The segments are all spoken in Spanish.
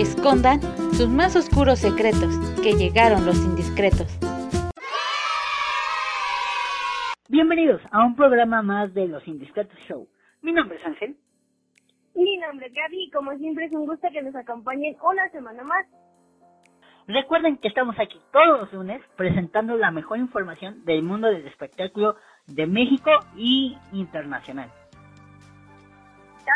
escondan sus más oscuros secretos, que llegaron los indiscretos. Bienvenidos a un programa más de Los Indiscretos Show. Mi nombre es Ángel. Mi nombre es Gaby y como siempre es un gusto que nos acompañen una semana más. Recuerden que estamos aquí todos los lunes presentando la mejor información del mundo del espectáculo de México y internacional.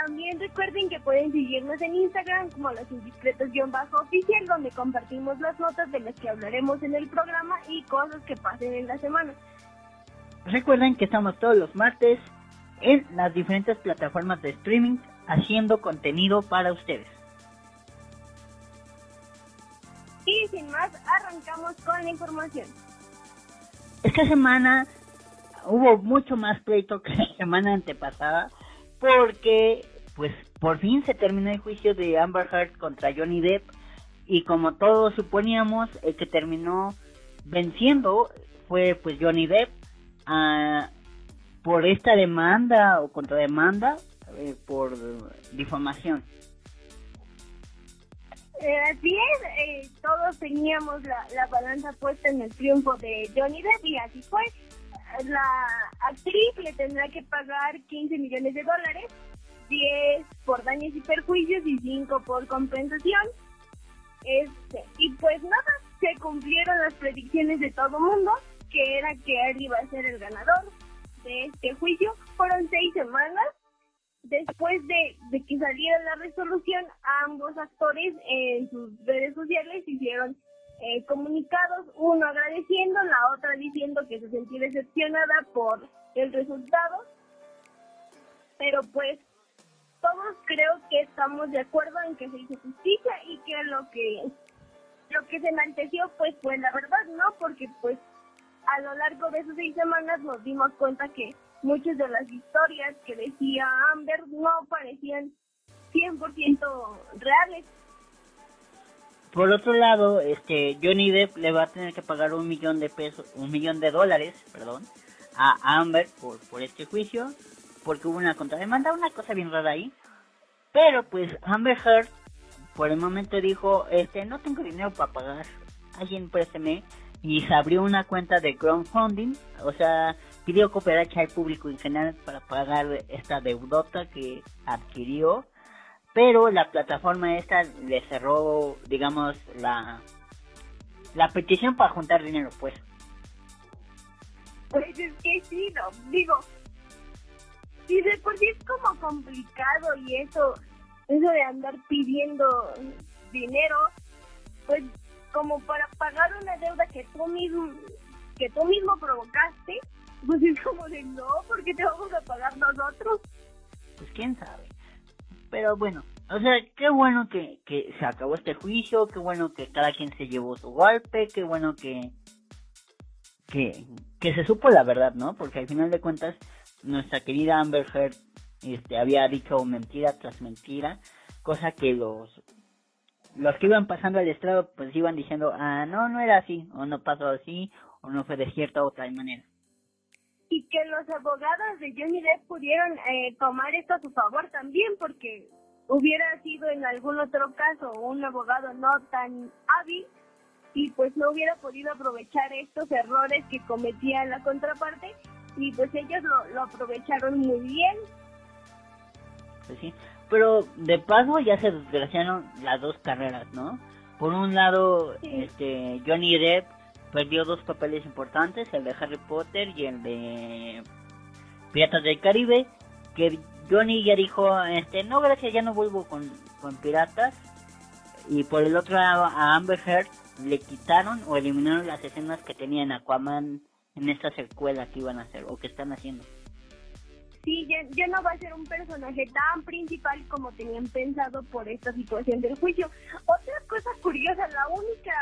También recuerden que pueden seguirnos en Instagram como los indiscretos-oficial, donde compartimos las notas de las que hablaremos en el programa y cosas que pasen en la semana. Recuerden que estamos todos los martes en las diferentes plataformas de streaming haciendo contenido para ustedes. Y sin más, arrancamos con la información. Esta semana hubo mucho más pleito que la semana antepasada porque pues por fin se terminó el juicio de Amber Heard contra Johnny Depp y como todos suponíamos el que terminó venciendo fue pues Johnny Depp ah, por esta demanda o contrademanda eh, por difamación. Eh, así es, eh, todos teníamos la, la balanza puesta en el triunfo de Johnny Depp y así fue la actriz le tendrá que pagar 15 millones de dólares, 10 por daños y perjuicios y 5 por compensación. Este, y pues nada, se cumplieron las predicciones de todo mundo, que era que él iba a ser el ganador de este juicio. Fueron seis semanas. Después de, de que saliera la resolución, ambos actores en sus redes sociales hicieron eh, comunicados, uno agradeciendo, la otra diciendo que se sentía decepcionada por el resultado. Pero pues todos creo que estamos de acuerdo en que se hizo justicia y que lo que lo que se enalteció pues fue la verdad, ¿no? Porque pues a lo largo de esas seis semanas nos dimos cuenta que muchas de las historias que decía Amber no parecían 100% reales. Por otro lado, este Johnny Depp le va a tener que pagar un millón de pesos, un millón de dólares, perdón, a Amber por, este juicio, porque hubo una contrademanda, una cosa bien rara ahí. Pero pues Amber Heard por el momento dijo, este, no tengo dinero para pagar, alguien présteme, y se abrió una cuenta de crowdfunding, o sea, pidió cooperacha al público en general para pagar esta deudota que adquirió pero la plataforma esta le cerró, digamos, la, la petición para juntar dinero, pues. Pues es que sí, no, digo, si de por sí es como complicado y eso, eso de andar pidiendo dinero, pues como para pagar una deuda que tú mismo, que tú mismo provocaste, pues es como de no, porque te vamos a pagar nosotros. Pues quién sabe. Pero bueno, o sea, qué bueno que, que se acabó este juicio, qué bueno que cada quien se llevó su golpe, qué bueno que, que, que se supo la verdad, ¿no? Porque al final de cuentas, nuestra querida Amber Heard este, había dicho mentira tras mentira, cosa que los los que iban pasando al estrado pues iban diciendo, ah, no, no era así, o no pasó así, o no fue de cierta otra manera y que los abogados de Johnny Depp pudieron eh, tomar esto a su favor también, porque hubiera sido en algún otro caso un abogado no tan hábil y pues no hubiera podido aprovechar estos errores que cometía la contraparte y pues ellos lo, lo aprovecharon muy bien. Pues sí, pero de paso ya se desgraciaron las dos carreras, ¿no? Por un lado, este Johnny Depp perdió dos papeles importantes, el de Harry Potter y el de Piratas del Caribe, que Johnny ya dijo, este, no gracias, ya no vuelvo con, con Piratas. Y por el otro lado a Amber Heard le quitaron o eliminaron las escenas que tenían Aquaman en esta secuela que iban a hacer o que están haciendo. Sí, ya, ya, no va a ser un personaje tan principal como tenían pensado por esta situación del juicio. Otra cosa curiosa, la única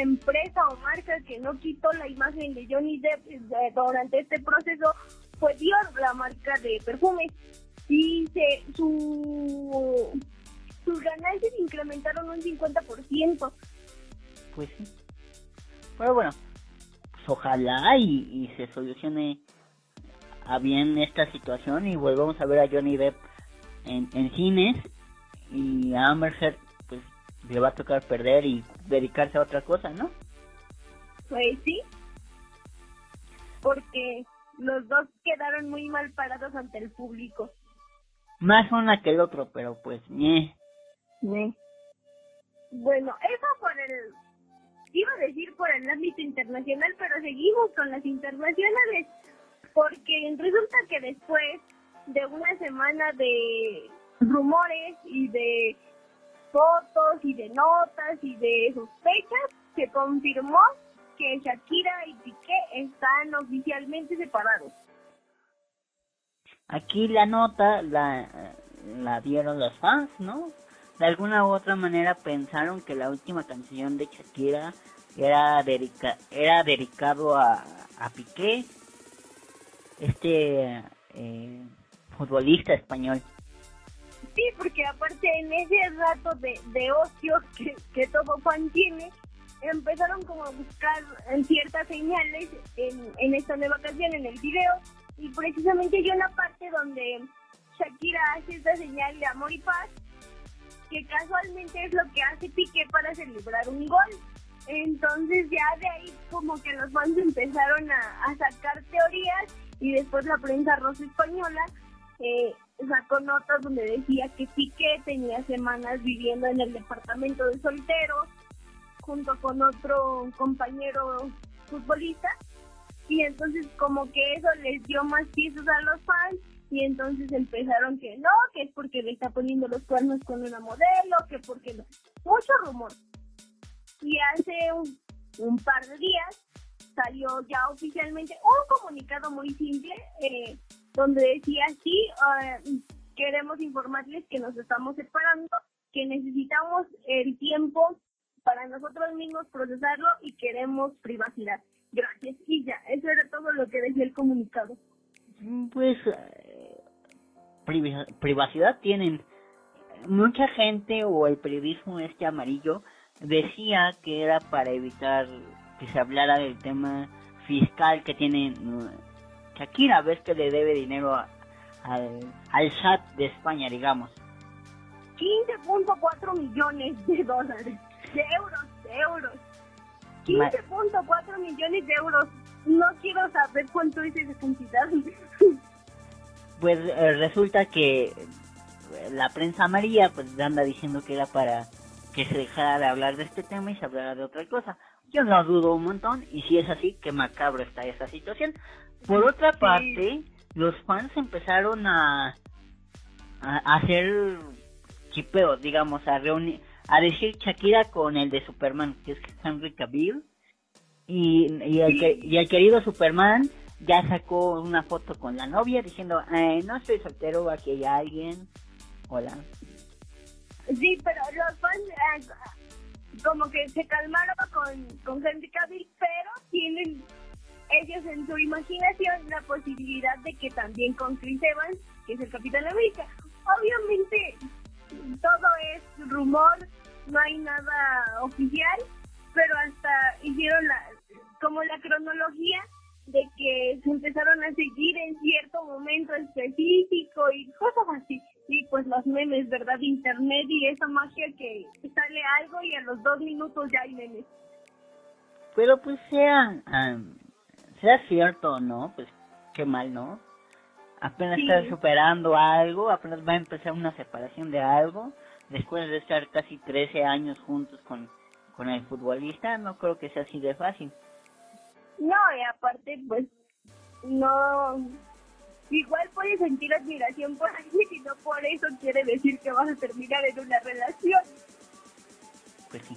empresa o marca que no quitó la imagen de Johnny Depp eh, durante este proceso fue Dior, la marca de perfumes. Y se, su, sus ganancias incrementaron un 50%. Pues sí. Pero bueno, pues ojalá y, se solucione a bien esta situación y volvamos a ver a Johnny Depp en, en cines y a Amber Heard le va a tocar perder y dedicarse a otra cosa, ¿no? Pues sí, porque los dos quedaron muy mal parados ante el público. Más una que el otro, pero pues, ñe. Bueno, eso por el... Iba a decir por el ámbito internacional, pero seguimos con las internacionales, porque resulta que después de una semana de rumores y de fotos y de notas y de sospechas, se confirmó que Shakira y Piqué están oficialmente separados. Aquí la nota la, la dieron los fans, ¿no? De alguna u otra manera pensaron que la última canción de Shakira era, dedica, era dedicado a, a Piqué, este eh, futbolista español. Sí, porque aparte en ese rato de, de ocio que, que todo fan tiene, empezaron como a buscar ciertas señales en, en esta nueva canción, en el video, y precisamente hay una parte donde Shakira hace esta señal de amor y paz, que casualmente es lo que hace Piqué para celebrar un gol. Entonces ya de ahí como que los fans empezaron a, a sacar teorías y después la prensa rosa española eh, sacó notas donde decía que Piqué tenía semanas viviendo en el departamento de solteros junto con otro compañero futbolista y entonces como que eso les dio más piezas a los fans y entonces empezaron que no, que es porque le está poniendo los cuernos con una modelo, que porque no. mucho rumor. Y hace un, un par de días salió ya oficialmente un comunicado muy simple eh, donde decía sí, eh, queremos informarles que nos estamos separando, que necesitamos el tiempo para nosotros mismos procesarlo y queremos privacidad. Gracias. Y ya, eso era todo lo que decía el comunicado. Pues eh, privacidad tienen. Mucha gente o el periodismo este amarillo decía que era para evitar que se hablara del tema fiscal que tiene Shakira, ves que le debe dinero al, al SAT de España, digamos. 15.4 millones de dólares, de euros, de euros. 15.4 millones de euros. No quiero saber cuánto es esa cantidad. Pues eh, resulta que la prensa amarilla pues anda diciendo que era para que se dejara de hablar de este tema y se hablara de otra cosa. Yo no dudo un montón y si es así, qué macabro está esa situación. Por otra parte, los fans empezaron a, a hacer chipeos, digamos, a reunir, a decir Shakira con el de Superman, que es Henry Cavill. Y, y, el, y el querido Superman ya sacó una foto con la novia diciendo, eh, no estoy soltero, aquí hay alguien. Hola. Sí, pero los fans eh, como que se calmaron con, con Henry Cavill, pero tienen ellos en su imaginación la posibilidad de que también con Chris Evans, que es el Capitán América. Obviamente todo es rumor, no hay nada oficial, pero hasta hicieron la, como la cronología de que se empezaron a seguir en cierto momento específico y cosas así. Y pues los memes, ¿verdad? Internet y esa magia que sale algo y a los dos minutos ya hay memes. Pero pues sea, sea cierto o no, pues qué mal, ¿no? Apenas está superando algo, apenas va a empezar una separación de algo, después de estar casi 13 años juntos con, con el futbolista, no creo que sea así de fácil. No, y aparte, pues, no. Igual puedes sentir admiración por alguien y no por eso quiere decir que vas a terminar en una relación. Pues sí.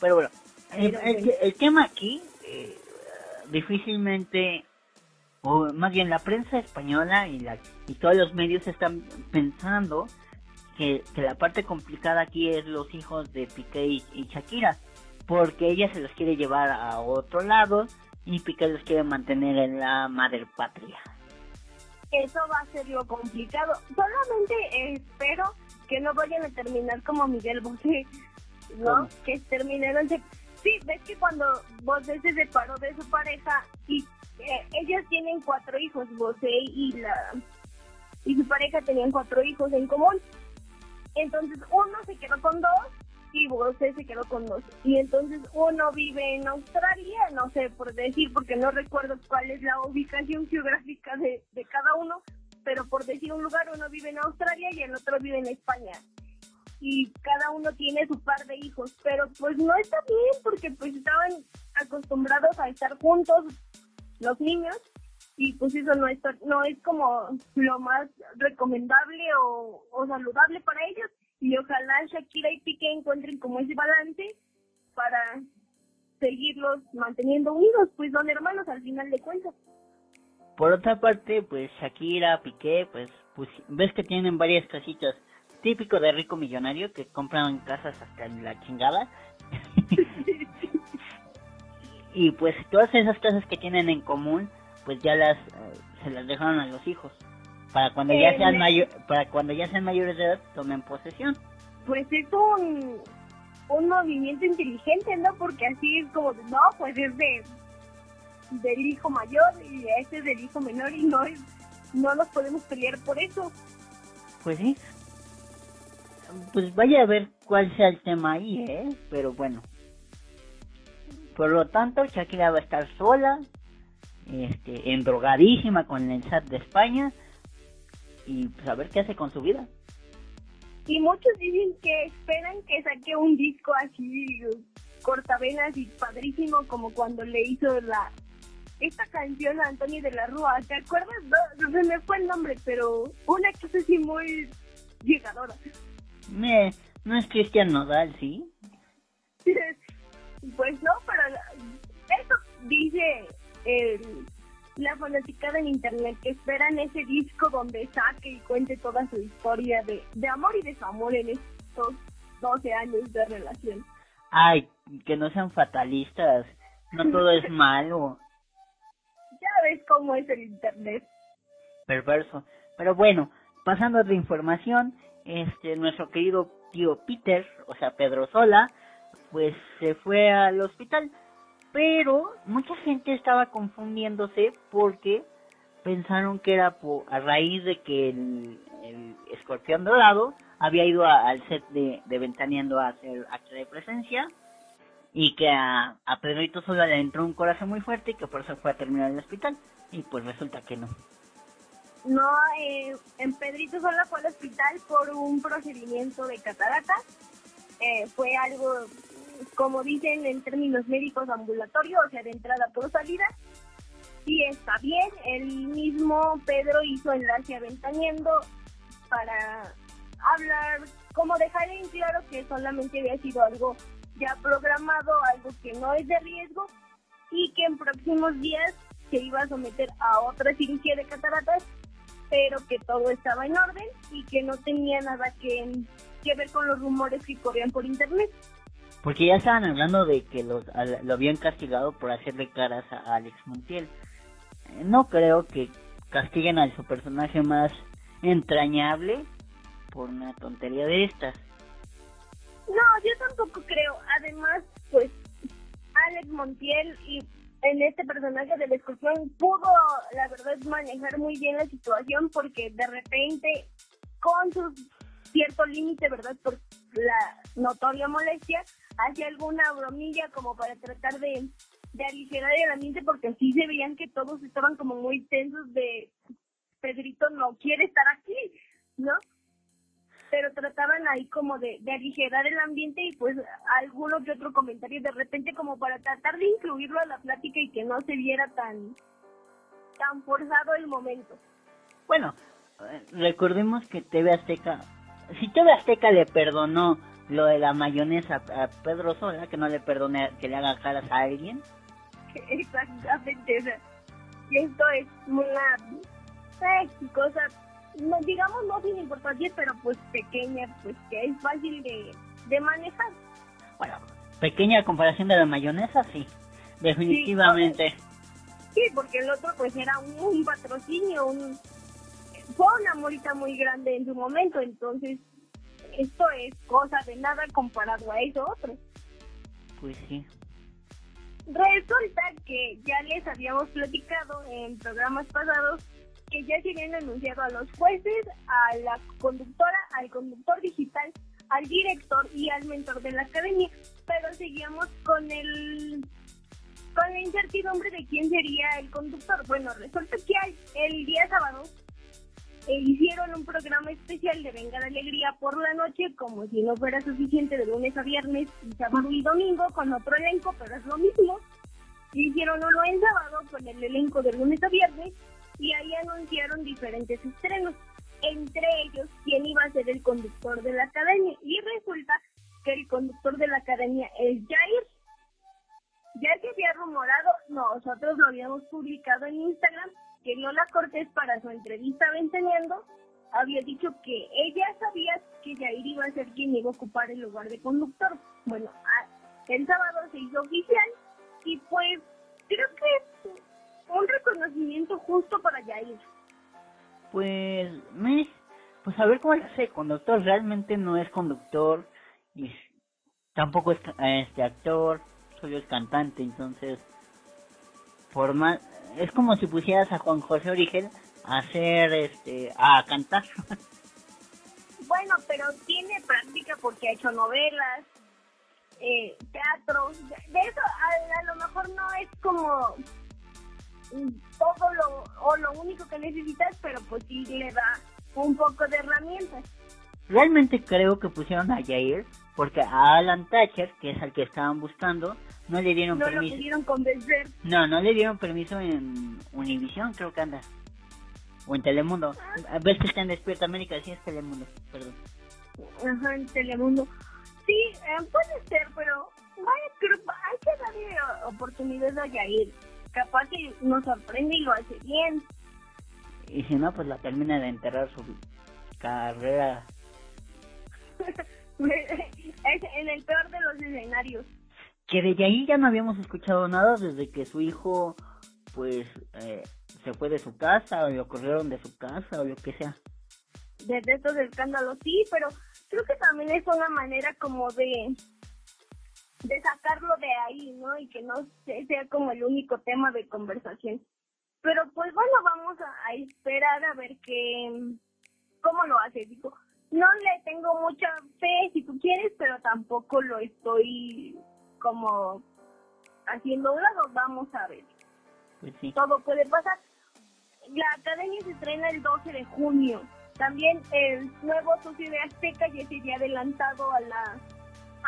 Pero bueno, el, tema aquí, eh, difícilmente, o más bien la prensa española y, la, y todos los medios están pensando que, que la parte complicada aquí es los hijos de Piqué y, y Shakira porque ella se los quiere llevar a otro lado y Piqué los quiere mantener en la madre patria. Eso va a ser lo complicado. Solamente espero que no vayan a terminar como Miguel Bosé, ¿no? Que terminaron... Sí, ves que cuando Bosé se separó de su pareja y eh, ellos tienen cuatro hijos, Bosé y la y su pareja tenían cuatro hijos en común. Entonces uno se quedó con dos y Bosé se quedó con dos. Y entonces uno vive en Australia, no sé por decir, porque no recuerdo cuál es la ubicación geográfica de, de cada uno, pero por decir un lugar, uno vive en Australia y el otro vive en España. Y cada uno tiene su par de hijos, pero pues no está bien porque pues estaban acostumbrados a estar juntos los niños y pues eso no es, no es como lo más recomendable o, o saludable para ellos y ojalá Shakira y Piqué encuentren como ese balance para seguirlos manteniendo unidos, pues son hermanos al final de cuentas. Por otra parte, pues Shakira, Piqué, pues, pues ves que tienen varias casitas, típico de rico millonario que compran casas hasta en la chingada. y pues todas esas casas que tienen en común, pues ya las eh, se las dejaron a los hijos para cuando ya sean mayor, para cuando ya sean mayores de edad tomen posesión. Pues es un un movimiento inteligente, ¿no? Porque así es como, no, pues es de del hijo mayor y este es del hijo menor y no es, no nos podemos pelear por eso. Pues sí. Pues vaya a ver cuál sea el tema ahí, ¿eh? Pero bueno. Por lo tanto, Shakira va a estar sola, este, endrogadísima con el SAT de España y a ver qué hace con su vida. Y muchos dicen que esperan que saque un disco así cortavenas y padrísimo como cuando le hizo la esta canción a Antonio de la Rúa. ¿Te acuerdas? No, se me fue el nombre, pero una cosa así muy llegadora. Me, no es Cristian Nodal, ¿sí? pues no, pero eso dice el la fanaticada en internet que esperan ese disco donde saque y cuente toda su historia de, de amor y desamor en estos 12 años de relación. Ay, que no sean fatalistas, no todo es malo. Ya ves cómo es el internet. Perverso. Pero bueno, pasando de información, este nuestro querido tío Peter, o sea Pedro Sola, pues se fue al hospital pero mucha gente estaba confundiéndose porque pensaron que era a raíz de que el, escorpión dorado había ido al set de, de Ventaneando a hacer acto de presencia y que a, a Pedrito Sola le entró un corazón muy fuerte y que por eso fue a terminar el hospital y pues resulta que no. No, eh, en Pedrito Sola fue al hospital por un procedimiento de catarata. Eh, fue algo como dicen en términos médicos, ambulatorio, o sea, de entrada por salida. Y está bien, el mismo Pedro hizo enlace aventañando para hablar, como dejar en claro que solamente había sido algo ya programado, algo que no es de riesgo y que en próximos días se iba a someter a otra cirugía de cataratas, pero que todo estaba en orden y que no tenía nada que, que ver con los rumores que corrían por internet. Porque ya estaban hablando de que lo habían castigado por hacerle caras a Alex Montiel. Eh, no creo que castiguen a su personaje más entrañable por una tontería de estas. No, yo tampoco creo. Además, pues Alex Montiel y en este personaje del escorpión pudo, la verdad, manejar muy bien la situación porque de repente, con su cierto límite, ¿verdad? Por la notoria molestia, hacía alguna bromilla como para tratar de, de aligerar el ambiente porque sí se veían que todos estaban como muy tensos de Pedrito no quiere estar aquí, ¿no? Pero trataban ahí como de, de aligerar el ambiente y pues alguno que otro comentario de repente como para tratar de incluirlo a la plática y que no se viera tan, tan forzado el momento. Bueno, eh, recordemos que TV Azteca, si TV Azteca le perdonó lo de la mayonesa a Pedro Sola, que no le perdone que le haga caras a alguien. Exactamente, esto es una eh, cosa, no, digamos no sin importancia, pero pues pequeña, pues que es fácil de, de manejar. Bueno, pequeña comparación de la mayonesa, sí, definitivamente. Sí, porque el otro pues era un, patrocinio, un fue una morita muy grande en su momento, entonces esto es cosa de nada comparado a eso otro. Pues sí. Resulta que ya les habíamos platicado en programas pasados que ya se habían anunciado a los jueces, a la conductora, al conductor digital, al director y al mentor de la academia, pero seguíamos con el con la incertidumbre de quién sería el conductor. Bueno, resulta que el día sábado e hicieron un programa especial de Venga la Alegría por la noche, como si no fuera suficiente de lunes a viernes, y sábado y domingo con otro elenco, pero es lo mismo. Hicieron uno en sábado con el elenco de lunes a viernes y ahí anunciaron diferentes estrenos, entre ellos quién iba a ser el conductor de la academia. Y resulta que el conductor de la academia es Jair. Ya se había rumorado, nosotros lo habíamos publicado en Instagram, que Lola Cortés para su entrevista Venteniendo había dicho que ella sabía que Jair iba a ser quien iba a ocupar el lugar de conductor. Bueno, el sábado se hizo oficial y pues creo que es un reconocimiento justo para Jair. Pues, me, pues a ver cómo es ese conductor. Realmente no es conductor y tampoco es este actor, solo es cantante, entonces por más es como si pusieras a Juan José Origen a hacer, este, a cantar. Bueno, pero tiene práctica porque ha hecho novelas, eh, teatro. De eso a, lo mejor no es como todo lo, o lo único que necesitas, pero pues sí le da un poco de herramientas. Realmente creo que pusieron a Jair porque a Alan Thatcher, que es al que estaban buscando, no le dieron no permiso. No pudieron convencer. No, no le dieron permiso en Univision, creo que anda. O en Telemundo. A ver que está en Despierta América, sí es Telemundo, perdón. Ajá, en Telemundo. Sí, eh, puede ser, pero hay que darle oportunidades a Yair. Capaz que nos sorprende y lo hace bien. Y si no, pues la termina de enterrar su carrera. en el peor de los escenarios que de ahí ya no habíamos escuchado nada desde que su hijo pues eh, se fue de su casa o le ocurrieron de su casa o lo que sea. Desde estos escándalos sí, pero creo que también es una manera como de de sacarlo de ahí, ¿no? Y que no sea como el único tema de conversación. Pero pues bueno, vamos a, esperar a ver qué cómo lo hace. Digo, no le tengo mucha fe si tú quieres, pero tampoco lo estoy como haciendo un lado, vamos a ver. Pues sí. Todo puede pasar. La academia se estrena el 12 de junio. También el nuevo socio de Azteca ya se había adelantado a la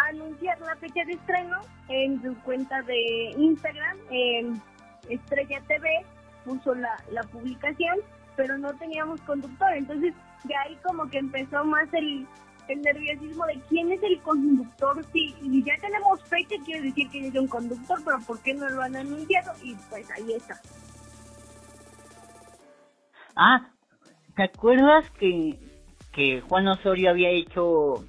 anunciar la fecha de estreno en su cuenta de Instagram, en Estrella TV, puso la, la publicación, pero no teníamos conductor. Entonces, de ahí como que empezó más el, el nerviosismo de quién es el conductor, sí, y ya tenemos fecha, quiere decir que es un conductor, pero ¿por qué no lo han anunciado? Y pues ahí está. Ah, ¿te acuerdas que, que Juan Osorio había hecho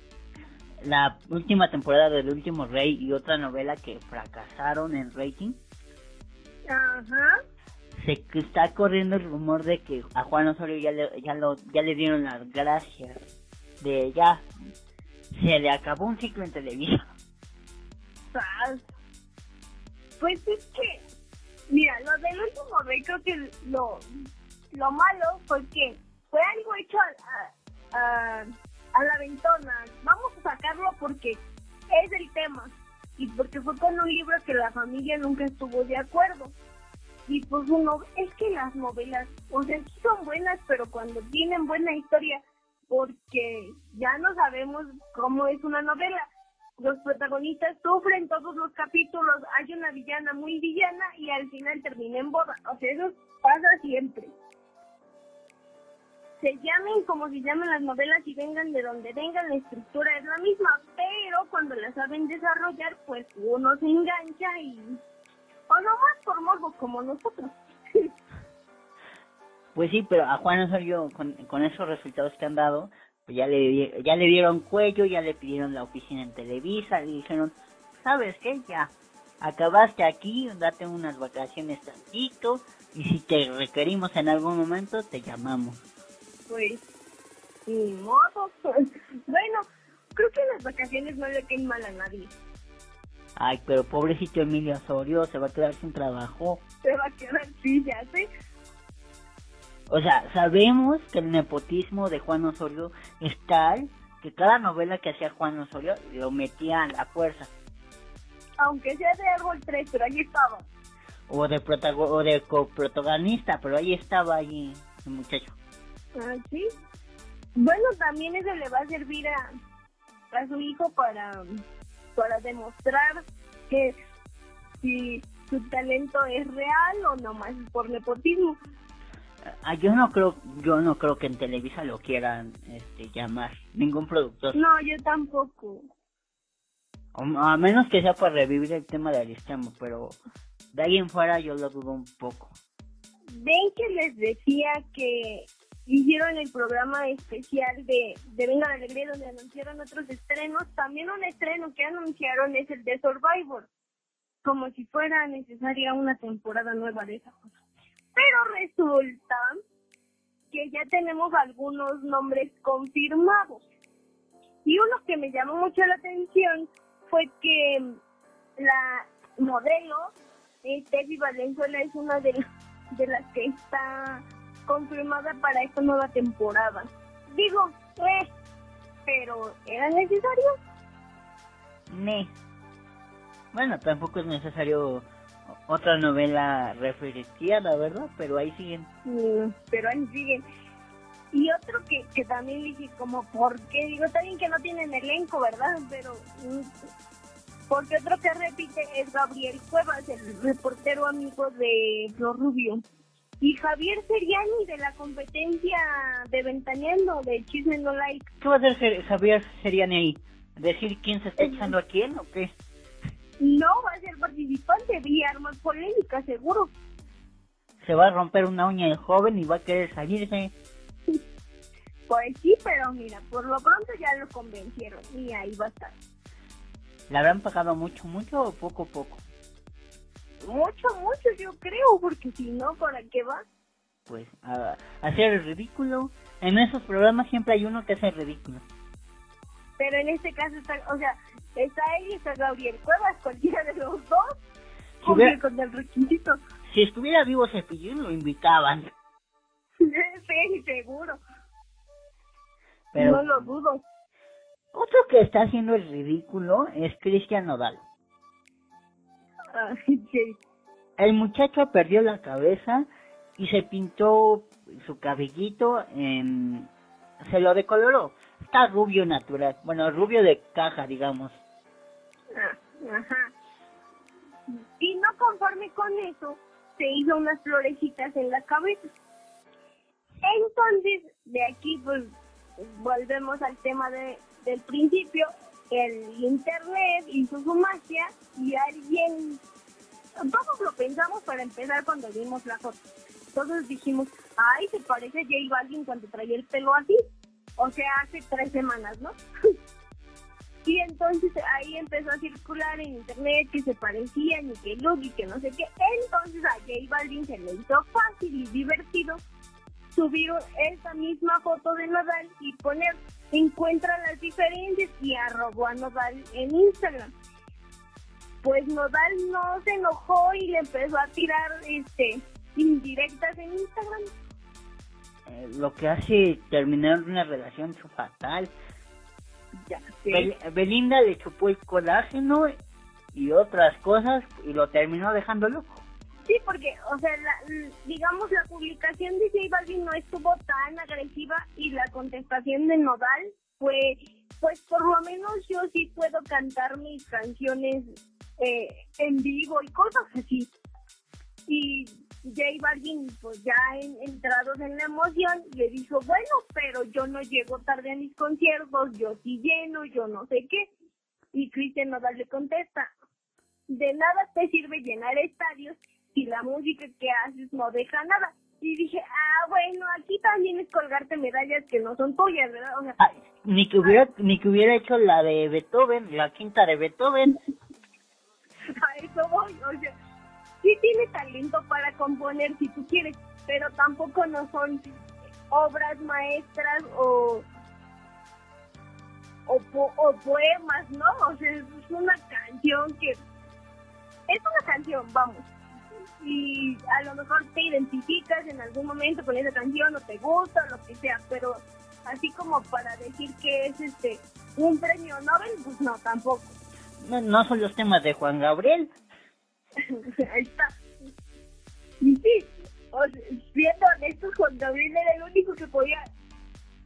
la última temporada del Último Rey y otra novela que fracasaron en rating? Ajá. Se está corriendo el rumor de que a Juan Osorio ya le, ya lo, ya le dieron las gracias de ya se le acabó un ciclo en televisión. Pues es que, mira, lo del último rey creo que lo, lo malo fue que fue algo hecho a, a, a la ventona. Vamos a sacarlo porque es el tema y porque fue con un libro que la familia nunca estuvo de acuerdo. Y pues uno, es que las novelas, o sea, sí son buenas, pero cuando tienen buena historia, porque ya no sabemos cómo es una novela. Los protagonistas sufren todos los capítulos, hay una villana muy villana y al final termina en boda. O sea, eso pasa siempre. Se llamen como se llaman las novelas y vengan de donde vengan, la estructura es la misma, pero cuando la saben desarrollar, pues uno se engancha y... O no más por morbo como nosotros. Pues sí, pero a Juan Osorio, con, con esos resultados que han dado, pues ya le, ya le dieron cuello, ya le pidieron la oficina en Televisa, le dijeron, ¿sabes qué? Ya, acabaste aquí, date unas vacaciones tantito, y si te requerimos en algún momento, te llamamos. Pues, ni modo. bueno, creo que las vacaciones no le queden mal a nadie. Ay, pero pobrecito Emilio Osorio, se va a quedar sin trabajo. Se va a quedar, sí, ya sé. O sea, sabemos que el nepotismo de Juan Osorio es tal que cada novela que hacía Juan Osorio lo metía a la fuerza. Aunque sea de árbol 3, pero ahí estaba. O de, protago o de coprotagonista, pero ahí estaba ahí el muchacho. Ah, sí. Bueno, también eso le va a servir a, a su hijo para, para demostrar que si su talento es real o nomás por nepotismo. Ah, yo no creo, yo no creo que en Televisa lo quieran este, llamar, ningún productor. No, yo tampoco. a menos que sea para revivir el tema de Aristemo, pero de ahí en fuera yo lo dudo un poco. Ven que les decía que hicieron el programa especial de, de Venga la Alegría donde anunciaron otros estrenos. También un estreno que anunciaron es el de Survivor, como si fuera necesaria una temporada nueva de esa cosa. Pero resulta que ya tenemos algunos nombres confirmados. Y uno que me llamó mucho la atención fue que la modelo, Steffi Valenzuela, es una de, de las que está confirmada para esta nueva temporada. Digo, eh, pero ¿era necesario? Ne. Bueno, tampoco es necesario otra novela referenciada, ¿verdad? Pero ahí siguen. Mm, pero ahí siguen. Y otro que, que también dije, como, ¿por qué? Digo, está bien que no tienen elenco, ¿verdad? Pero, mm, porque otro que repite es Gabriel Cuevas, el reportero amigo de Flor Rubio. Y Javier Seriani de la competencia de Ventaneando, de Chisme No Like. ¿Qué va a hacer Javier Seriani ahí? ¿Decir quién se está echando a quién o qué? No, va a ser participante y armar polémica, seguro. Se va a romper una uña el joven y va a querer salirse. Pues sí, pero mira, por lo pronto ya lo convencieron y ahí va a estar. ¿Le habrán pagado mucho, mucho o poco, poco? Mucho, mucho, yo creo, porque si no, ¿para qué va? Pues a, hacer el ridículo. En esos programas siempre hay uno que hace el ridículo. Pero en este caso está, o sea, está él y está Gabriel Cuevas, cualquiera de los dos, Si hubiera- con el requisito. Si estuviera vivo Cepillín lo invitaban. sí, seguro, Pero no lo dudo. otro que está haciendo el ridículo es Cristian Nodal. Sí. El muchacho perdió la cabeza y se pintó su cabellito en... se lo decoloró. Está rubio natural. Bueno, rubio de caja, digamos. Ajá. Y no conforme con eso, se hizo unas florecitas en la cabeza. Entonces, de aquí pues volvemos al tema de, del principio. El internet hizo su magia y alguien, todos lo pensamos para empezar cuando vimos la foto. Todos dijimos, ay, se parece a J Balvin cuando traía el pelo así. O sea, hace tres semanas, ¿no? Y entonces ahí empezó a circular en internet que se parecían y que look y que no sé qué. Entonces a J Balvin se le hizo fácil y divertido subir esa misma foto de Nodal y poner encuentra las diferencias y arrobó a Nodal en Instagram. Pues Nodal no se enojó y le empezó a tirar este indirectas en Instagram. Eh, lo que hace terminar una relación fatal. Ya sé. Bel- Belinda le chupó el colágeno y otras cosas y lo terminó dejando loco. Sí, porque, o sea, la- digamos, la publicación de J Balvin no estuvo tan agresiva y la contestación de Nodal fue, pues por lo menos yo sí puedo cantar mis canciones eh, en vivo y cosas así. Y J Balvin, pues ya en- entrados en la emoción, le dijo, bueno, pero yo no llego tarde a mis conciertos, yo sí lleno, yo no sé qué. Y Cristian Nodal le contesta, de nada te sirve llenar estadios si la música que haces no deja nada. Y dije, ah, bueno, aquí también es colgarte medallas que no son tuyas, ¿verdad? O sea, Ay, ni que hubiera ni que hubiera hecho la de Beethoven, la quinta de Beethoven. a eso voy, o sea, sí tiene talento para componer si tú quieres, pero tampoco no son obras maestras o o, po- o poemas, ¿no? O sea, es una canción que es una canción, vamos. Y a lo mejor te identificas en algún momento con esa canción o te gusta o lo que sea, pero así como para decir que es este un premio Nobel, pues no, tampoco. No son los temas de Juan Gabriel. Ahí está. Y sí, o sea, siendo honestos, Juan Gabriel era el único que podía,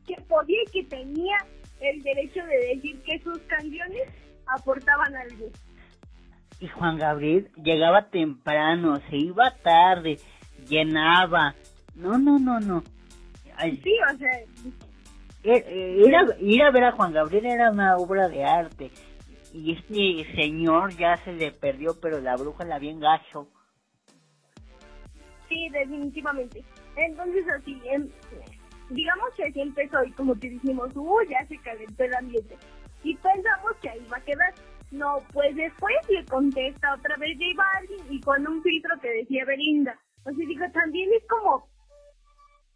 que podía y que tenía el derecho de decir que sus canciones aportaban algo. Y Juan Gabriel llegaba temprano, se iba tarde, llenaba. No, no, no, no. Ay, Sí, o sea, eh, eh, ir, a, ir a ver a Juan Gabriel era una obra de arte. Y este señor ya se le perdió, pero la bruja la bien gacho. sí, definitivamente. Entonces así, em, digamos que así empezó y como que dijimos, uy, ya se calentó el ambiente. Y pensamos que ahí va a quedar. No, pues después le contesta otra vez J Balvin y con un filtro que decía Belinda. O sea, digo, también es como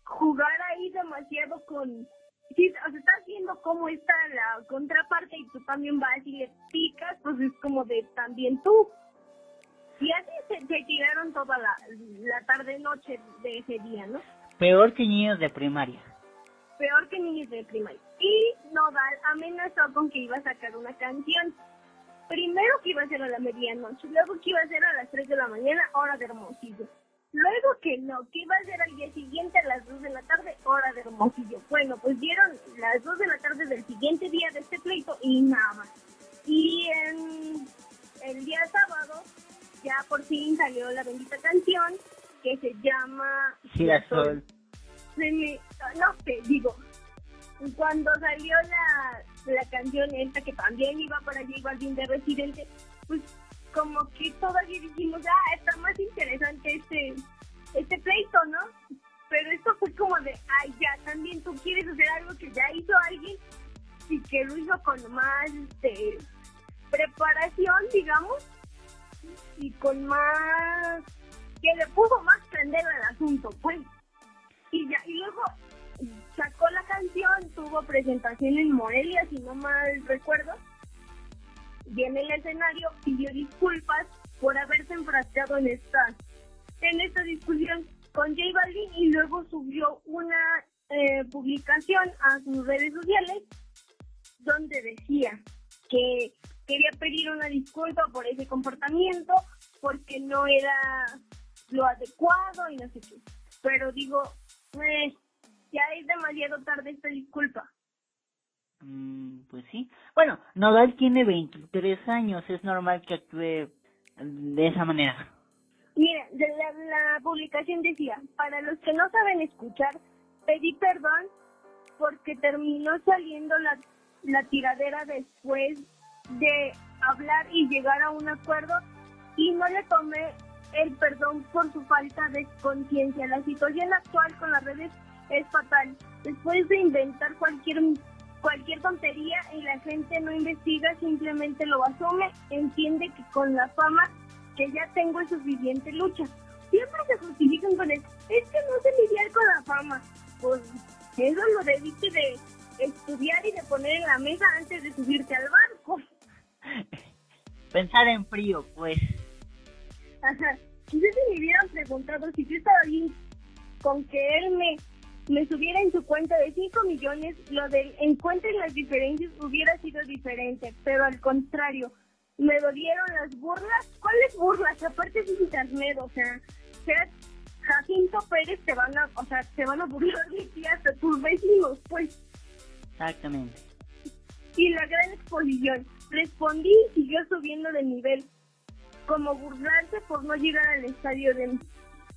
jugar ahí demasiado con... Sí, o sea, estás viendo cómo está la contraparte y tú también vas y le picas, pues es como de también tú. Y así se, se tiraron toda la, la tarde-noche de ese día, ¿no? Peor que niños de primaria. Peor que niños de primaria. Y Nodal amenazó con que iba a sacar una canción. Primero que iba a ser a la medianoche, luego que iba a ser a las 3 de la mañana, hora de Hermosillo. Luego que no, que iba a ser al día siguiente a las 2 de la tarde, hora de Hermosillo. Bueno, pues dieron las 2 de la tarde del siguiente día de este pleito y nada. Y en el día sábado ya por fin salió la bendita canción que se llama Girasol. se me, no sé, digo, cuando salió la, la canción esta que también iba para J Balvin de Residente, pues como que todavía dijimos, ah, está más interesante este, este pleito, ¿no? Pero esto fue como de, ay, ya, también tú quieres hacer algo que ya hizo alguien y que lo hizo con más este, preparación, digamos, y con más, que le pudo más prender al asunto, pues. Y ya, y luego sacó la canción, tuvo presentación en Morelia, si no mal recuerdo, y en el escenario pidió disculpas por haberse enfrascado en esta, en esta discusión con J Balvin y luego subió una eh, publicación a sus redes sociales donde decía que quería pedir una disculpa por ese comportamiento porque no era lo adecuado y no sé qué. Pero digo, eh, ya es demasiado tarde esta disculpa. Mm, pues sí. Bueno, Nodal tiene 23 años, es normal que actúe de esa manera. Mira, de la, la publicación decía, para los que no saben escuchar, pedí perdón porque terminó saliendo la, la tiradera después de hablar y llegar a un acuerdo y no le tomé el perdón por su falta de conciencia. La situación actual con las redes es fatal. Después de inventar cualquier cualquier tontería y la gente no investiga, simplemente lo asume, entiende que con la fama que ya tengo es suficiente lucha. Siempre se justifican con el, es que no sé lidiar con la fama. Pues eso lo debiste de estudiar y de poner en la mesa antes de subirte al barco. Pensar en frío, pues. Ajá. Si ustedes me hubieran preguntado si yo estaba bien con que él me, me subiera en su cuenta de 5 millones, lo del encuentren las diferencias hubiera sido diferente, pero al contrario, me dolieron las burlas. ¿Cuáles burlas? Aparte es internet, o sea, seas Jacinto Pérez te van a, o sea, te van a burlar de ti hasta tus vecinos, pues. Exactamente. y la gran exposición. Respondí y siguió subiendo de nivel, como burlarse por no llegar al estadio de,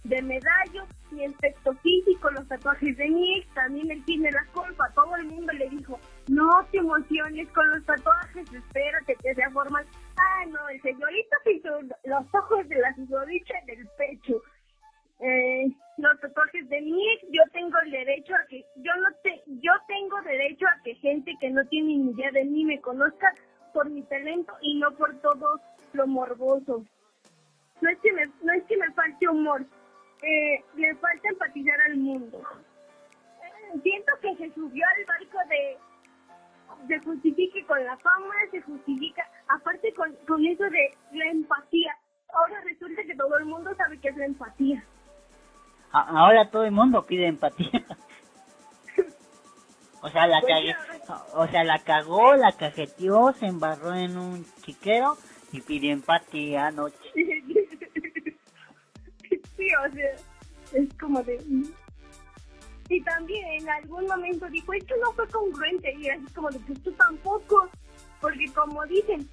de medallo, mi aspecto físico, los tatuajes de mi ex, también él tiene la culpa. Todo el mundo le dijo, no te emociones con los tatuajes, espérate que sea formal. Ah, no, el señorito pintó los ojos de la susodicha en el pecho. Eh, los tatuajes de mi yo tengo el derecho a que, yo no te, yo tengo derecho a que gente que no tiene ni idea de mí me conozca por mi talento y no por todo lo morboso. No es que me, no es que me falte humor, eh, le falta empatizar al mundo. Eh, siento que se subió al barco de se justifique con la fama, se justifica, aparte con, con eso de la empatía. Ahora resulta que todo el mundo sabe que es la empatía. A- ahora todo el mundo pide empatía. O sea, la Pues cagué, ya. o sea, la cagó, la cajeteó, se embarró en un chiquero y pidió empatía anoche. Sí, o sea, es como de... mm. Y también en algún momento dijo, es que no fue congruente, y así como de, pues tú tampoco, porque como dicen,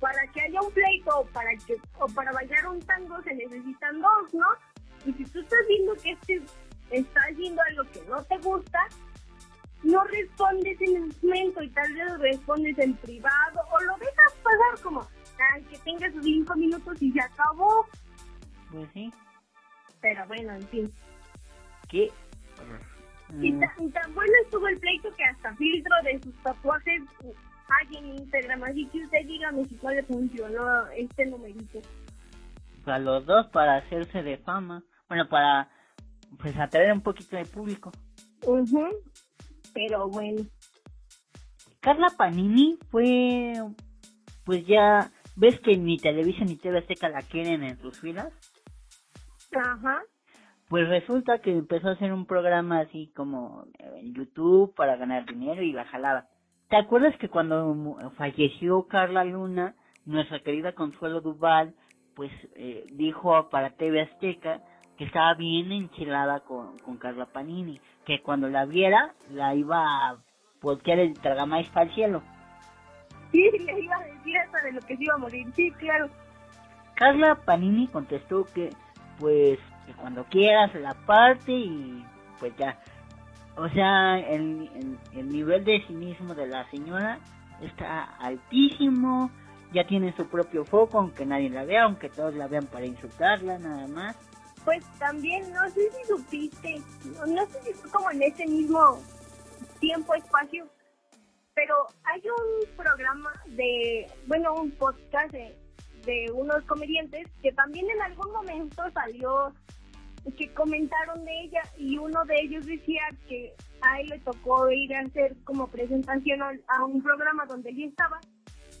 para que haya un pleito o para que o para bailar un tango se necesitan dos, ¿no? Y si tú estás viendo que este está haciendo algo que no te gusta, no respondes en el momento y tal vez respondes en privado o lo dejas pasar como, ay, que tenga sus cinco minutos y se acabó. Pues sí, Pero bueno, en fin. que... Y, mm, y tan bueno estuvo el pleito que hasta filtro de sus tatuajes hay en Instagram. Así que usted dígame si no le funcionó este numerito. para los dos para hacerse de fama. Bueno, para pues atraer un poquito de público. Ujú. Pero bueno. Carla Panini fue pues ya ves que ni Televisa ni TV Azteca la quieren en sus filas. Ajá. Pues resulta que empezó a hacer un programa así como en YouTube para ganar dinero y la jalaba. ¿Te acuerdas que cuando falleció Carla Luna, nuestra querida Consuelo Duval, pues eh, dijo para TV Azteca que estaba bien enchilada con, con Carla Panini, que cuando la viera la iba a voltear el tragamais para el cielo. Sí, le iba a decir hasta de lo que se iba a morir. Sí, claro. Carla Panini contestó que pues cuando quieras la parte y pues ya. O sea, el, el, el nivel de cinismo de la señora está altísimo, ya tiene su propio foco, aunque nadie la vea, aunque todos la vean para insultarla, nada más. Pues también, no sé si supiste, no, no sé si fue como en ese mismo tiempo, espacio, pero hay un programa de, bueno, un podcast de, de unos comediantes que también en algún momento salió, que comentaron de ella y uno de ellos decía que a él le tocó ir a hacer como presentación a, un programa donde él estaba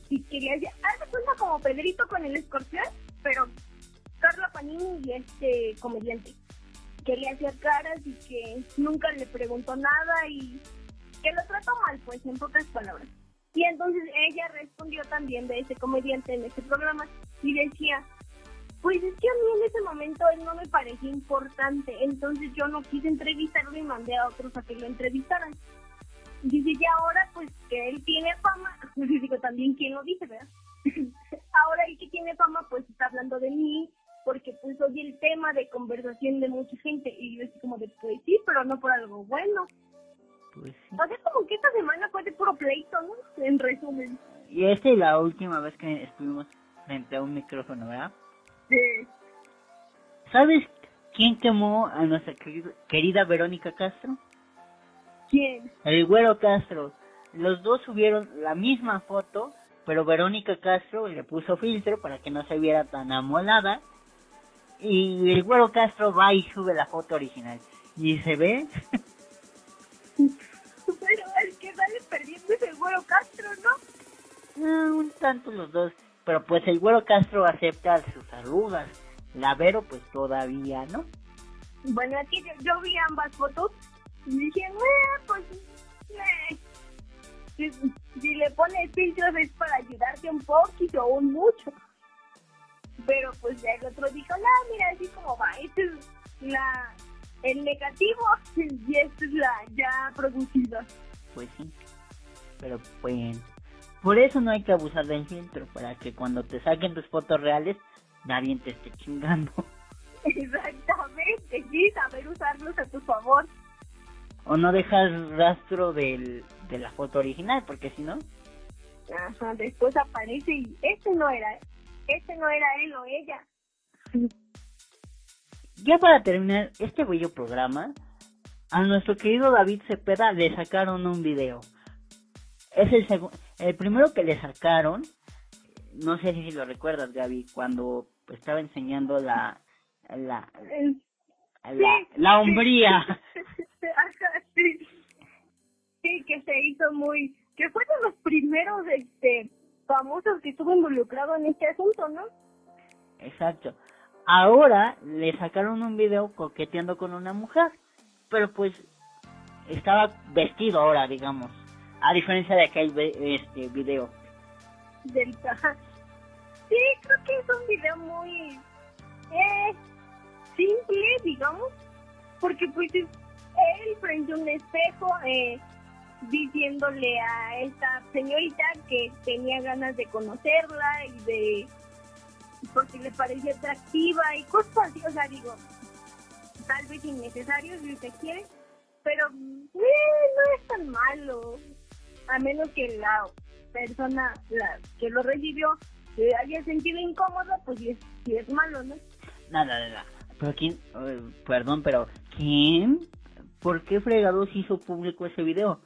y quería decir, cuenta como Pedrito con el escorpión, pero Carla Panini y este comediante. Quería hacer caras y que nunca le preguntó nada y que lo trató mal, pues, en pocas palabras. Y entonces ella respondió también de ese comediante en ese programa y decía, pues es que a mí en ese momento él no me parecía importante, entonces yo no quise entrevistarlo y mandé a otros a que lo entrevistaran. Dice, y ahora pues que él tiene fama, pues digo también quién lo dice, ¿verdad? ahora el que tiene fama pues está hablando de mí porque pues soy el tema de conversación de mucha gente y yo estoy como de pues sí, pero no por algo bueno. Pues sí. O sea, como que esta semana fue de puro pleito, ¿no? Esta es la última vez que estuvimos frente a un micrófono, ¿verdad? Sí. ¿Sabes quién quemó a nuestra querida, Verónica Castro? ¿Quién? El güero Castro. Los dos subieron la misma foto, pero Verónica Castro le puso filtro para que no se viera tan amolada. Y el güero Castro va y sube la foto original. Y se ve, Pero el que sale perdiendo es el güero Castro, ¿no? Ah, un tanto los dos. Pero pues el güero Castro acepta sus arrugas. La Vero pues todavía no. Bueno, aquí yo, yo vi ambas fotos y dije, "Eh, pues, eh". Si, si le pones filtros es para ayudarte un poquito o un mucho. Pero pues ya el otro dijo, no, mira, así como va, este es la, el negativo y esta es la ya producida. Pues sí. Pero pues... Por eso no hay que abusar del filtro, para que cuando te saquen tus fotos reales, nadie te esté chingando. Exactamente, sí, saber usarlos a tu favor. O no dejas rastro del, de la foto original, porque si no... Ajá, después aparece y este no era, este no era él o ella. Ya para terminar este bello programa, a nuestro querido David Cepeda le sacaron un video. Es el segu- el primero que le sacaron, no sé si lo recuerdas Gaby, cuando estaba enseñando la la El- la, hombría. Sí, que se hizo muy, que fue de los primeros este famosos que estuvo involucrado en este asunto, ¿no? Exacto. Ahora le sacaron un video coqueteando con una mujer, pero pues estaba vestido ahora, digamos. A diferencia de aquel este video. Del Sí, creo que es un video muy eh, simple, digamos, porque pues él frente un espejo eh, diciéndole a esta señorita que tenía ganas de conocerla y de porque le parecía atractiva y cosas así, o sea, digo, tal vez innecesario si usted quiere, pero eh, no es tan malo, a menos que la persona la que lo recibió se haya sentido incómodo, pues si es, si es malo, ¿no? Nada, nada. Pero quién, perdón, pero ¿quién? ¿Por qué fregados hizo público ese video?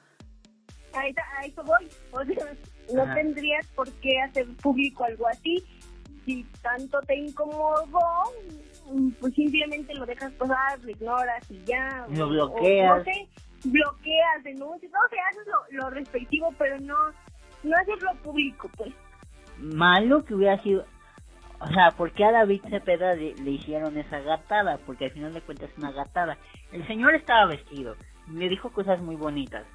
A eso, voy. O sea, no tendrías por qué hacer público algo así. Si tanto te incomodó, pues simplemente lo dejas pasar, lo ignoras y ya. Lo bloqueas. no sé, bloqueas, denuncias, no sé, haces lo, lo respectivo, pero no, no hacerlo público, pues. Malo que hubiera sido, o sea, ¿por qué a David Cepeda le, hicieron esa gatada? Porque al final de cuentas es una gatada. El señor estaba vestido, le dijo cosas muy bonitas.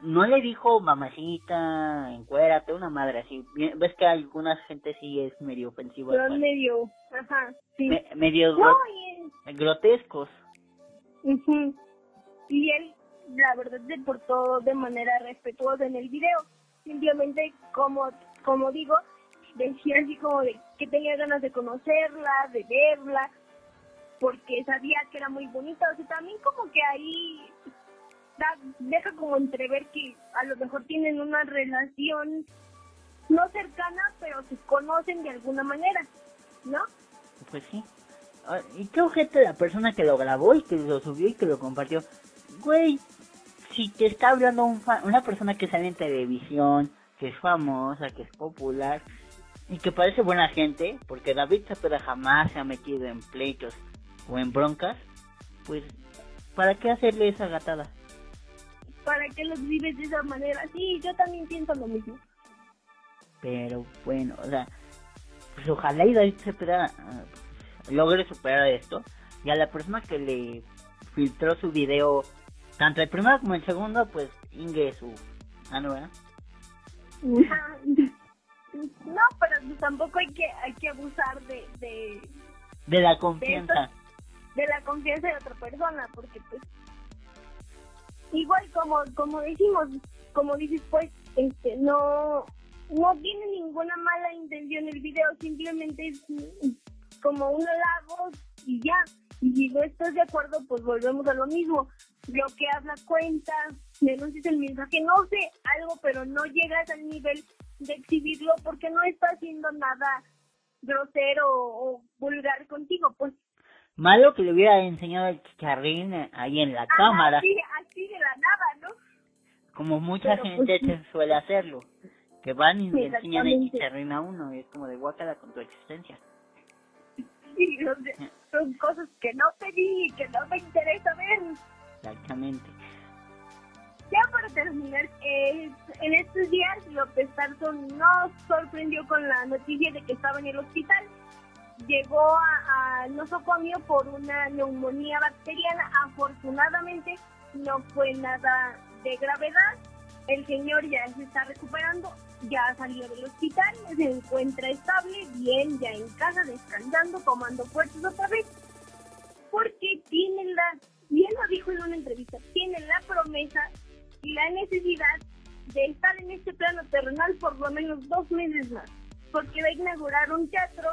No le dijo mamacita, encuérate, una madre así. Ves que alguna gente sí es medio ofensivo. Pero medio, ajá, sí. medio grotescos. Y él, la verdad, se portó de manera respetuosa en el video. Simplemente, como, como digo, decía así como de que tenía ganas de conocerla, de verla, porque sabía que era muy bonita. O sea, también como que ahí deja como entrever que a lo mejor tienen una relación no cercana, pero se conocen de alguna manera, ¿no? Pues sí. Ah, ¿Y qué objeto la persona que lo grabó y que lo subió y que lo compartió? Güey, si te está hablando un una persona que sale en televisión, que es famosa, que es popular, y que parece buena gente, porque David Cepeda jamás se ha metido en pleitos o en broncas, pues, ¿para qué hacerle esa gatada? ¿Para qué los vives de esa manera? Sí, yo también pienso lo mismo. Pero bueno, o sea, pues ojalá y David Cepeda uh, logre superar esto. Y a la persona que le filtró su video, tanto el primero como el segundo, pues Inge su... Ah, no, ¿verdad? No, pero tampoco hay que hay que abusar de de, la confianza. De, la confianza de otra persona, porque pues igual como como decimos, como dices pues este no no tiene ninguna mala intención el video, simplemente es como un halago y ya. Y si no estás de acuerdo, pues volvemos a lo mismo. Bloqueas la cuenta, denuncias el mensaje, no sé, algo, pero no llegas al nivel de exhibirlo porque no está haciendo nada grosero o vulgar contigo, pues. Malo que le hubiera enseñado el chicharrín ahí en la cámara. Así, así de la nada, ¿no? Como mucha gente pues, suele hacerlo. Que van y le enseñan el chicharrín a uno y es como de guacala con tu existencia. Sí, son cosas que no pedí y que no me interesa ver. Exactamente. Ya para terminar, eh, en estos días López Tarso nos sorprendió con la noticia de que estaba en el hospital. Llegó a, nosocomio por una neumonía bacteriana. Afortunadamente no fue nada de gravedad. El señor ya se está recuperando, ya salió del hospital, se encuentra estable, bien, ya en casa, descansando, tomando fuerzas otra vez. Porque tiene la, bien lo dijo en una entrevista, tiene la promesa y la necesidad de estar en este plano terrenal por lo menos dos meses más, porque va a inaugurar un teatro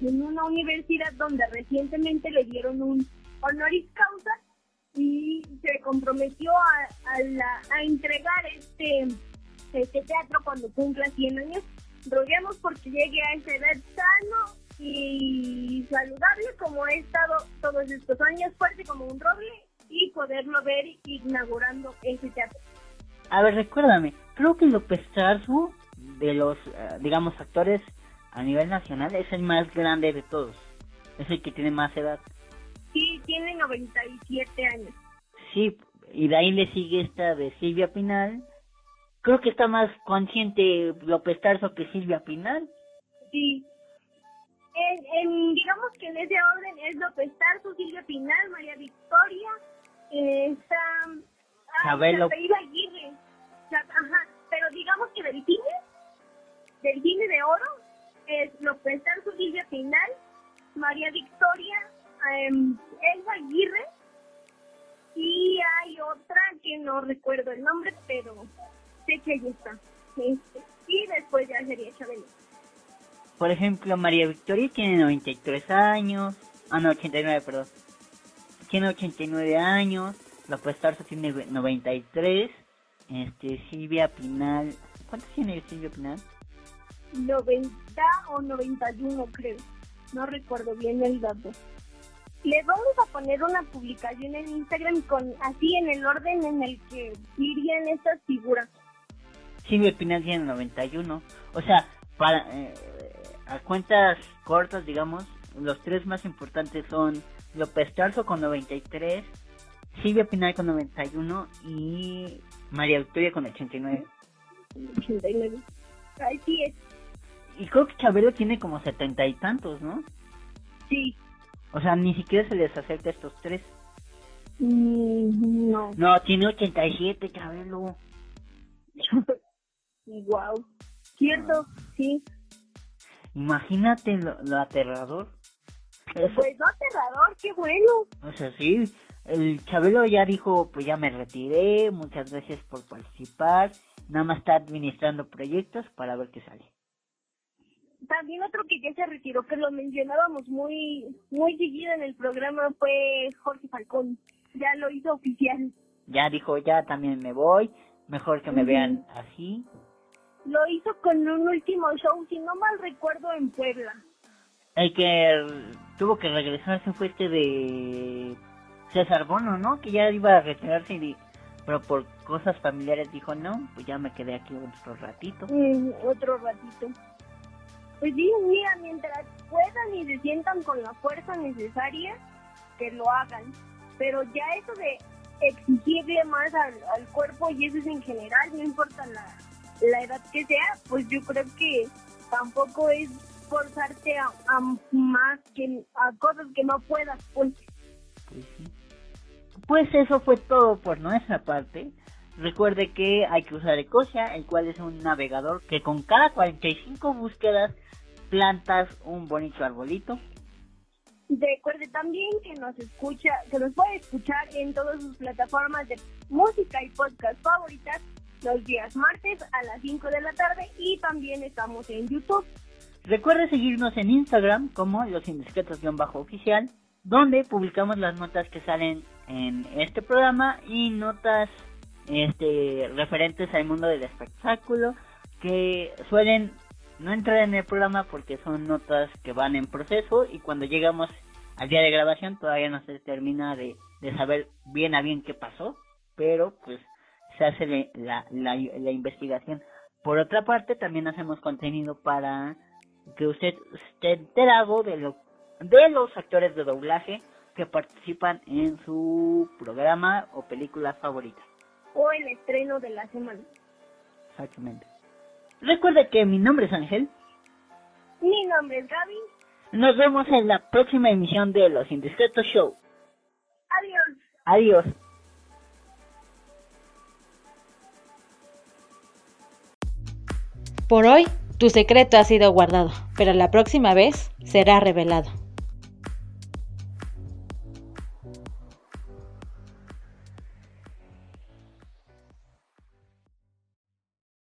en una universidad donde recientemente le dieron un honoris causa y se comprometió a, a, entregar este, este teatro cuando cumpla 100 años. Roguemos porque llegue a esa edad sano y saludable como ha estado todos estos años, fuerte como un roble y poderlo ver inaugurando ese teatro. A ver, recuérdame, creo que López Tarso, de los, eh, digamos, actores a nivel nacional, es el más grande de todos. Es el que tiene más edad. Sí, tiene 97 años. Sí, y de ahí le sigue esta de Silvia Pinal. Creo que está más consciente López Tarso que Silvia Pinal. Sí. En, digamos que en ese orden es López Tarso, Silvia Pinal, María Victoria, está Chabelo. Iba Aguirre. Ajá, pero digamos que del cine, del cine de oro, es López Tarso, Silvia Pinal, María Victoria, em, Elba Aguirre, y hay otra que no recuerdo el nombre, pero sé que ahí está. Este, y después ya sería Chabelo. Por ejemplo, María Victoria tiene 93 años. Ah, no, 89, perdón. Tiene 89 años. López Tarso tiene 93. Este, Silvia Pinal. ¿Cuántos tiene Silvia Pinal? 90 o 91, creo. No recuerdo bien el dato. Les vamos a poner una publicación en Instagram con así en el orden en el que irían estas figuras. Silvia Pinal tiene 91. O sea, para eh, a cuentas cortas, digamos, los tres más importantes son López Tarso con 93, Silvia Pinal con 91 y María Victoria con 89. 89. Así es. Y creo que Chabelo tiene como setenta y tantos, ¿no? Sí. O sea, ni siquiera se les acerca a estos tres. Mm, no. No, tiene 87, Chabelo. wow. Cierto, sí. Imagínate lo, lo aterrador. Eso- Pues no aterrador, qué bueno. O sea, sí, el Chabelo ya dijo, pues ya me retiré, muchas gracias por participar, nada más está administrando proyectos para ver qué sale. También otro que ya se retiró, que lo mencionábamos muy muy seguido en el programa, fue Jorge Falcón. Ya lo hizo oficial. Ya dijo, ya también me voy, mejor que me vean así. Lo hizo con un último show, si no mal recuerdo, en Puebla. El que tuvo que regresarse fue este de César Bono, ¿no? Que ya iba a retirarse, y, pero por cosas familiares dijo, no, pues ya me quedé aquí otro ratito. Mm, otro ratito. Pues sí, mira, mientras puedan y se sientan con la fuerza necesaria, que lo hagan. Pero ya eso de exigirle más al, al cuerpo, y eso es en general, no importa la, la edad que sea, pues yo creo que tampoco es forzarte a, a más que a cosas que no puedas, pues. Pues sí. Pues eso fue todo por nuestra parte. Recuerde que hay que usar Ecosia, el cual es un navegador que con cada 45 búsquedas plantas un bonito arbolito. Recuerde también que nos escucha, que nos puede escuchar en todas sus plataformas de música y podcast favoritas los días martes a las 5 de la tarde y también estamos en YouTube. Recuerde seguirnos en Instagram como los indiscretos-oficial, donde publicamos las notas que salen en este programa y notas este referentes al mundo del espectáculo que suelen no entrar en el programa porque son notas que van en proceso y cuando llegamos al día de grabación todavía no se termina de, de saber bien a bien qué pasó, pero pues se hace la, la, la investigación. Por otra parte, también hacemos contenido para que usted esté enterado de, lo, de los actores de doblaje que participan en su programa o película favorita. O el estreno de la semana. Exactamente. Recuerde que mi nombre es Ángel. Mi nombre es Gaby. Nos vemos en la próxima emisión de Los Indiscretos Show. Adiós. Adiós. Por hoy, tu secreto ha sido guardado, pero la próxima vez será revelado.